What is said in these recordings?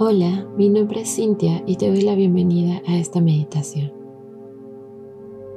Hola, mi nombre es Cintia y te doy la bienvenida a esta meditación.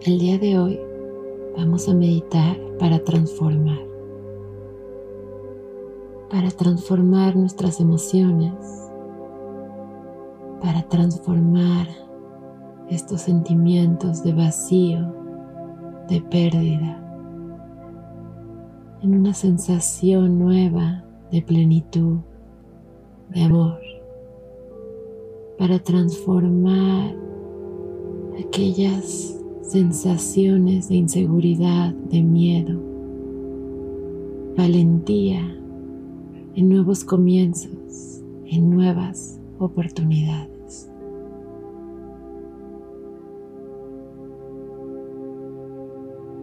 El día de hoy vamos a meditar para transformar. Para transformar nuestras emociones. Para transformar estos sentimientos de vacío, de pérdida, en una sensación nueva de plenitud, de amor para transformar aquellas sensaciones de inseguridad, de miedo, valentía en nuevos comienzos, en nuevas oportunidades.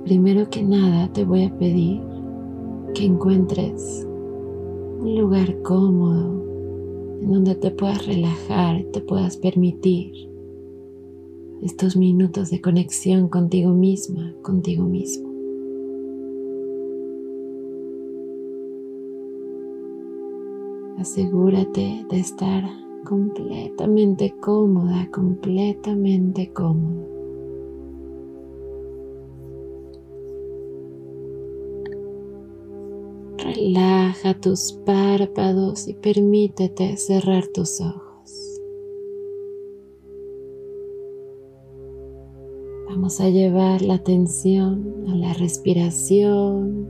Primero que nada te voy a pedir que encuentres un lugar cómodo en donde te puedas relajar, te puedas permitir estos minutos de conexión contigo misma, contigo mismo. Asegúrate de estar completamente cómoda, completamente cómodo. Relaja tus párpados y permítete cerrar tus ojos. Vamos a llevar la atención a la respiración.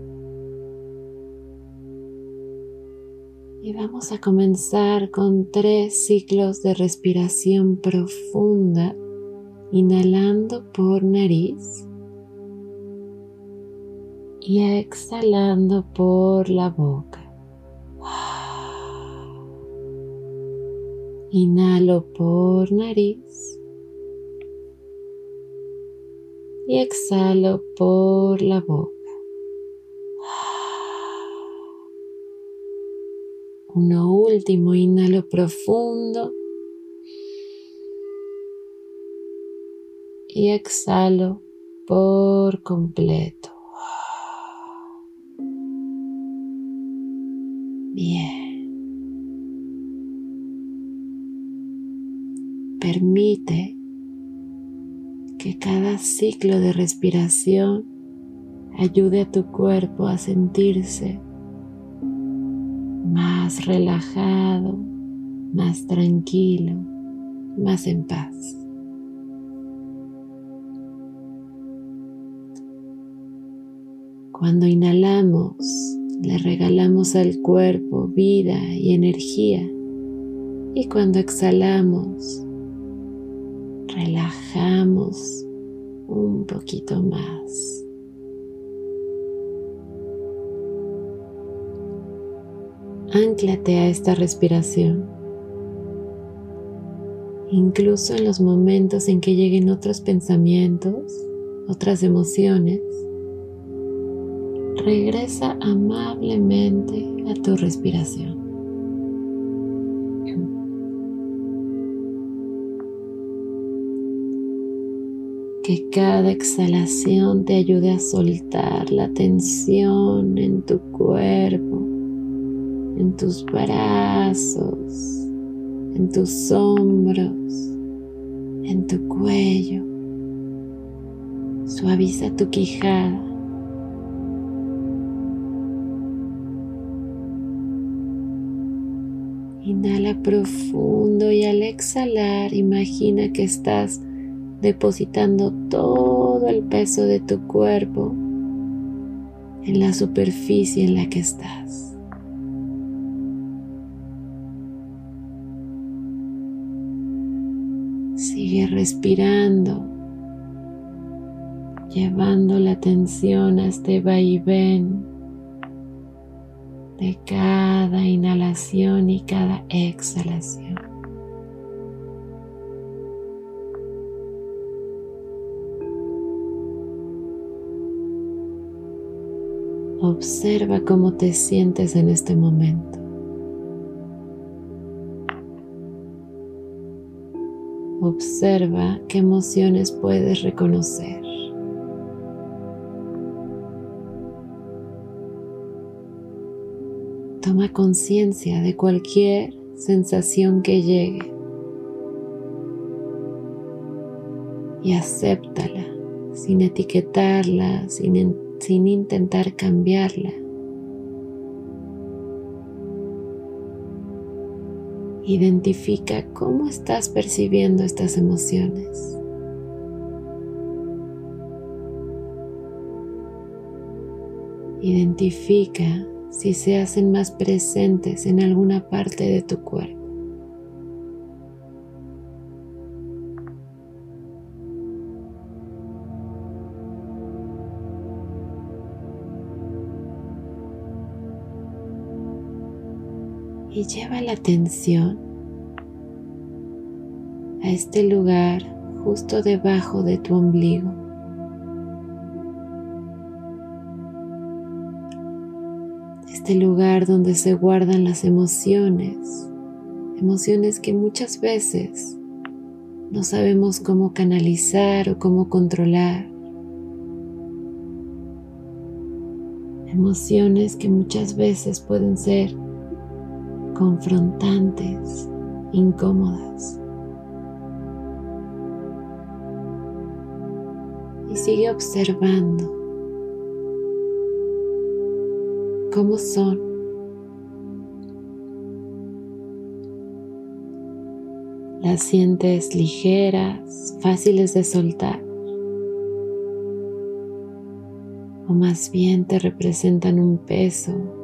Y vamos a comenzar con tres ciclos de respiración profunda, inhalando por nariz y exhalando por la boca. Inhalo por nariz y exhalo por la boca. Uno último, inhalo profundo y exhalo por completo. Bien. Permite que cada ciclo de respiración ayude a tu cuerpo a sentirse más relajado, más tranquilo, más en paz. Cuando inhalamos, le regalamos al cuerpo vida y energía. Y cuando exhalamos, relajamos un poquito más. Anclate a esta respiración. Incluso en los momentos en que lleguen otros pensamientos, otras emociones, regresa amablemente a tu respiración. Que cada exhalación te ayude a soltar la tensión en tu cuerpo, en tus brazos, en tus hombros, en tu cuello. Suaviza tu quijada Inhala profundo y al exhalar imagina que estás depositando todo el peso de tu cuerpo en la superficie en la que estás. Sigue respirando, llevando la atención a este vaivén de cada inhalación y cada exhalación. Observa cómo te sientes en este momento. Observa qué emociones puedes reconocer. Toma conciencia de cualquier sensación que llegue y acéptala sin etiquetarla, sin, sin intentar cambiarla. Identifica cómo estás percibiendo estas emociones. Identifica si se hacen más presentes en alguna parte de tu cuerpo. Y lleva la atención a este lugar justo debajo de tu ombligo. este lugar donde se guardan las emociones, emociones que muchas veces no sabemos cómo canalizar o cómo controlar. Emociones que muchas veces pueden ser confrontantes, incómodas. Y sigue observando cómo son. Las sientes ligeras, fáciles de soltar. O más bien te representan un peso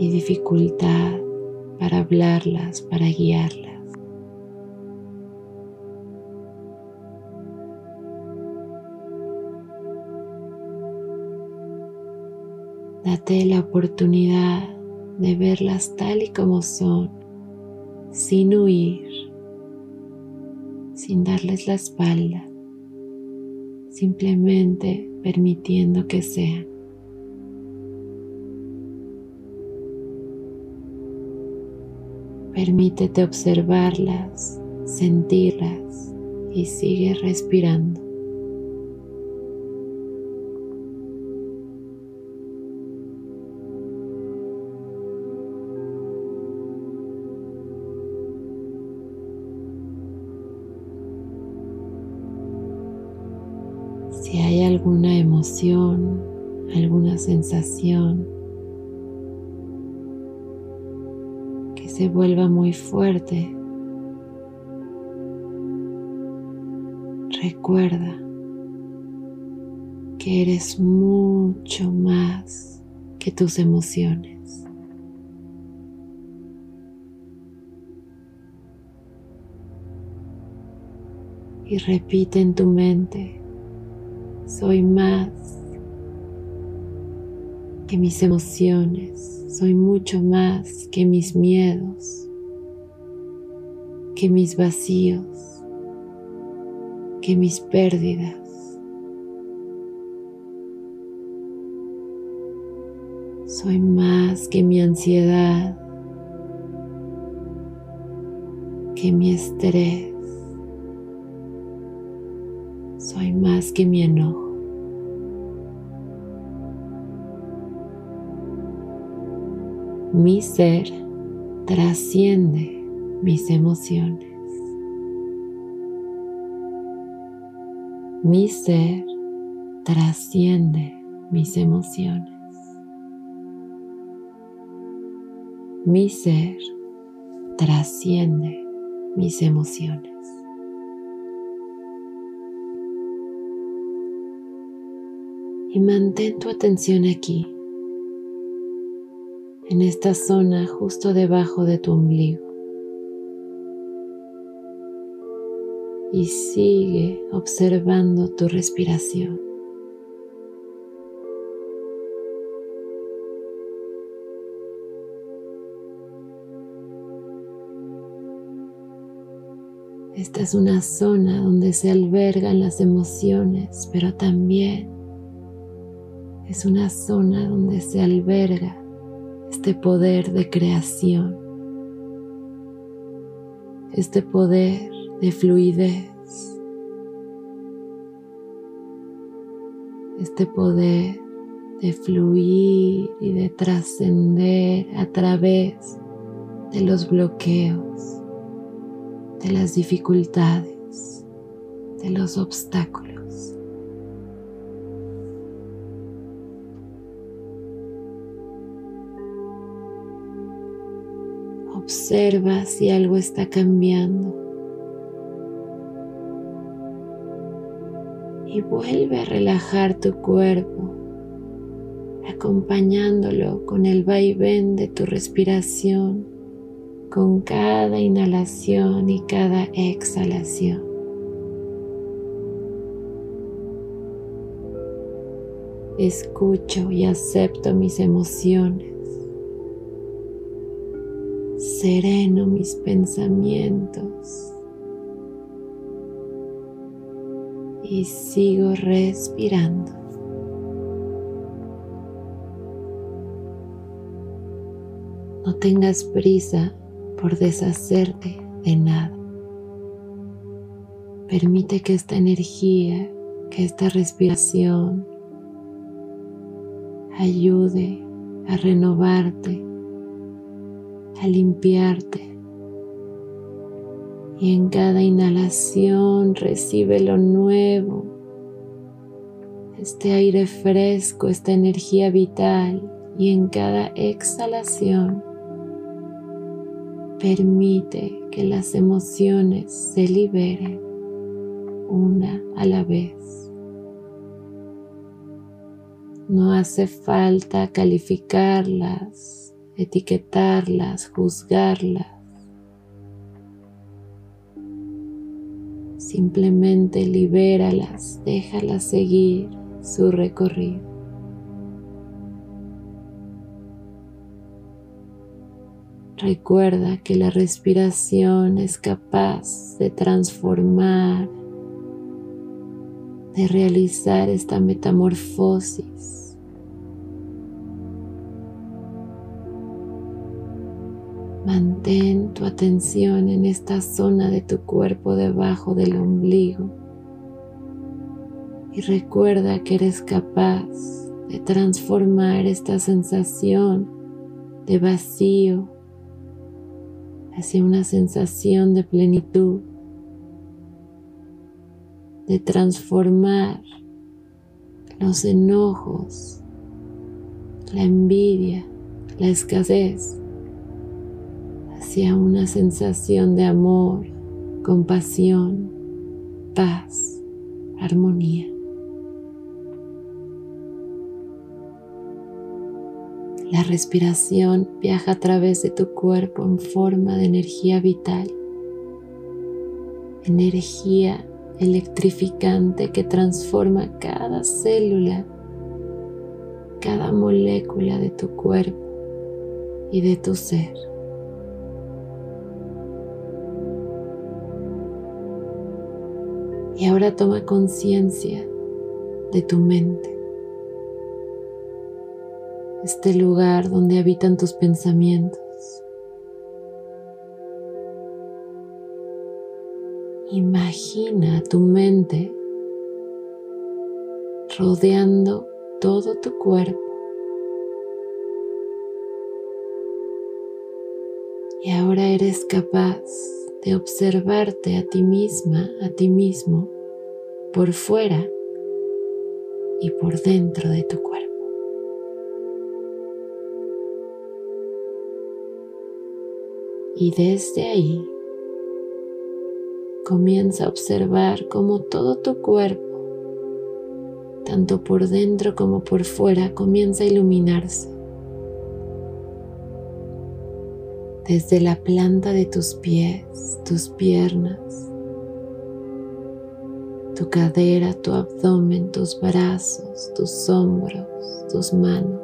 y dificultad para hablarlas, para guiarlas. Date la oportunidad de verlas tal y como son, sin huir, sin darles la espalda, simplemente permitiendo que sean. Permítete observarlas, sentirlas y sigue respirando. Si hay alguna emoción, alguna sensación se vuelva muy fuerte, recuerda que eres mucho más que tus emociones. Y repite en tu mente, soy más que mis emociones, soy mucho más que mis miedos, que mis vacíos, que mis pérdidas. Soy más que mi ansiedad, que mi estrés, soy más que mi enojo. Mi ser trasciende mis emociones. Mi ser trasciende mis emociones. Mi ser trasciende mis emociones. y mantén tu atención aquí, en esta zona justo debajo de tu ombligo. Y sigue observando tu respiración. Esta es una zona donde se albergan las emociones, pero también es una zona donde se alberga este poder de creación, este poder de fluidez, este poder de fluir y de trascender a través de los bloqueos, de las dificultades, de los obstáculos. Observa si algo está cambiando. Y vuelve a relajar tu cuerpo, acompañándolo con el vaivén de tu respiración, con cada inhalación y cada exhalación. Escucho y acepto mis emociones sereno mis pensamientos y sigo respirando. No tengas prisa por deshacerte de nada. Permite que esta energía, que esta respiración ayude a renovarte a limpiarte. Y en cada inhalación recibe lo nuevo, este aire fresco, esta energía vital. Y en cada exhalación permite que las emociones se liberen una a la vez. No hace falta calificarlas etiquetarlas, juzgarlas. Simplemente libéralas, déjalas seguir su recorrido. Recuerda que la respiración es capaz de transformar, de realizar esta metamorfosis Mantén tu atención en esta zona de tu cuerpo debajo del ombligo. Y recuerda que eres capaz de transformar esta sensación de vacío hacia una sensación de plenitud, de transformar los enojos, la envidia, la escasez hacia una sensación de amor, compasión, paz, armonía. La respiración viaja a través de tu cuerpo en forma de energía vital, energía electrificante que transforma cada célula, cada molécula de tu cuerpo y de tu ser. Y ahora toma conciencia de tu mente, este lugar donde habitan tus pensamientos. Imagina tu mente rodeando todo tu cuerpo. Y ahora eres capaz de observarte a ti misma, a ti mismo, por fuera y por dentro de tu cuerpo. Y desde ahí comienza a observar cómo todo tu cuerpo, tanto por dentro como por fuera, comienza a iluminarse. Desde la planta de tus pies, tus piernas, tu cadera, tu abdomen, tus brazos, tus hombros, tus manos.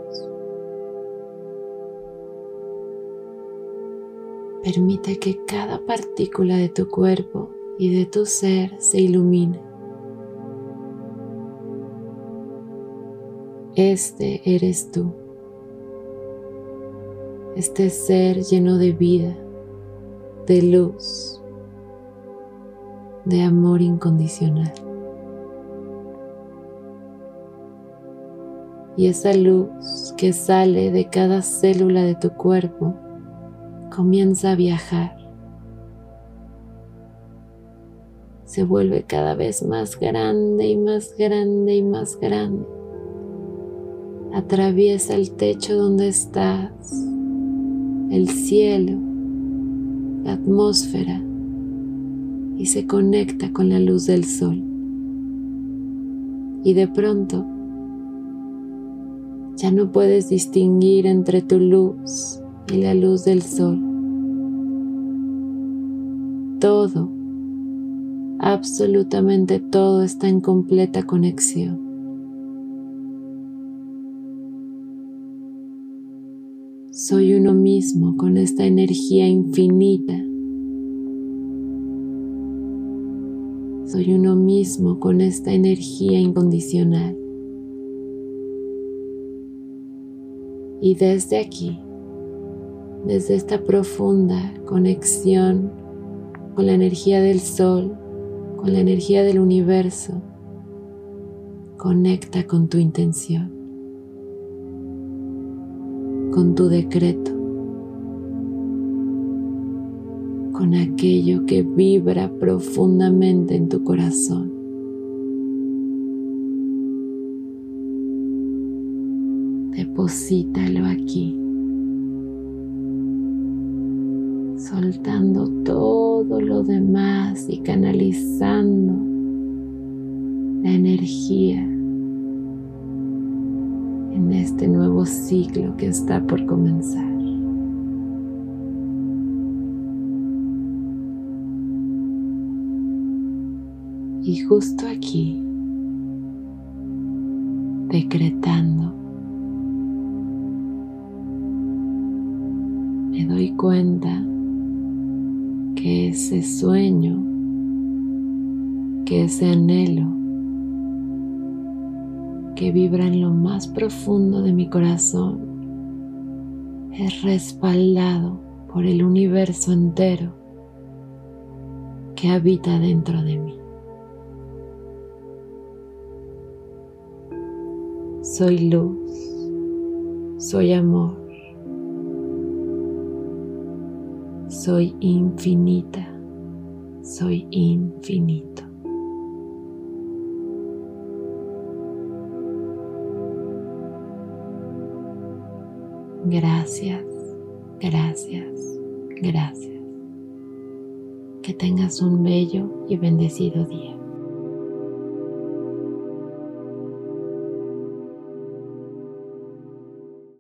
Permite que cada partícula de tu cuerpo y de tu ser se ilumine. Este eres tú este ser lleno de vida, de luz, de amor incondicional. Y esa luz que sale de cada célula de tu cuerpo comienza a viajar. Se vuelve cada vez más grande y más grande y más grande. Atraviesa el techo donde estás, el cielo, la atmósfera y se conecta con la luz del sol. Y de pronto ya no puedes distinguir entre tu luz y la luz del sol. Todo, absolutamente todo está en completa conexión. Soy uno mismo con esta energía infinita. Soy uno mismo con esta energía incondicional. Y desde aquí desde esta profunda conexión con la energía del sol, con la energía del universo. Conecta con tu intención, con tu decreto, con aquello que vibra profundamente en tu corazón. Deposítalo aquí. soltando todo lo demás y canalizando la energía en este nuevo ciclo que está por comenzar. Y justo aquí, decretando, me doy cuenta que ese sueño, que ese anhelo que vibra en lo más profundo de mi corazón es respaldado por el universo entero que habita dentro de mí. Soy luz, soy amor, Soy infinita, soy infinito. Gracias, gracias, gracias. Que tengas un bello y bendecido día.